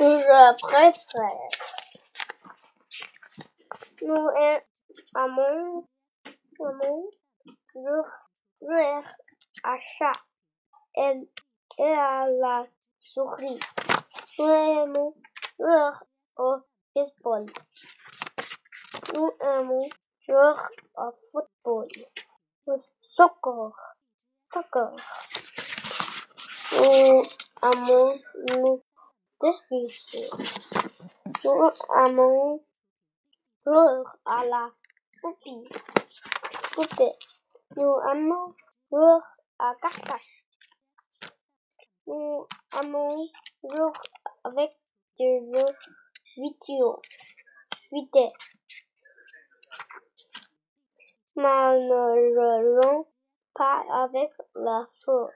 Je préfère. Nous aimons, aimons jouer à chat et, à la souris. Nous aimons jouer au baseball. Nous aimons jouer au football. Au soccer. Soccer. Nous aimons nous Nous aimons jouer à la poupée. Nous aimons jouer à cache-cache. Nous aimons jouer avec jeux vidéo. Vidéo. Mais ne jouons pas avec la feu.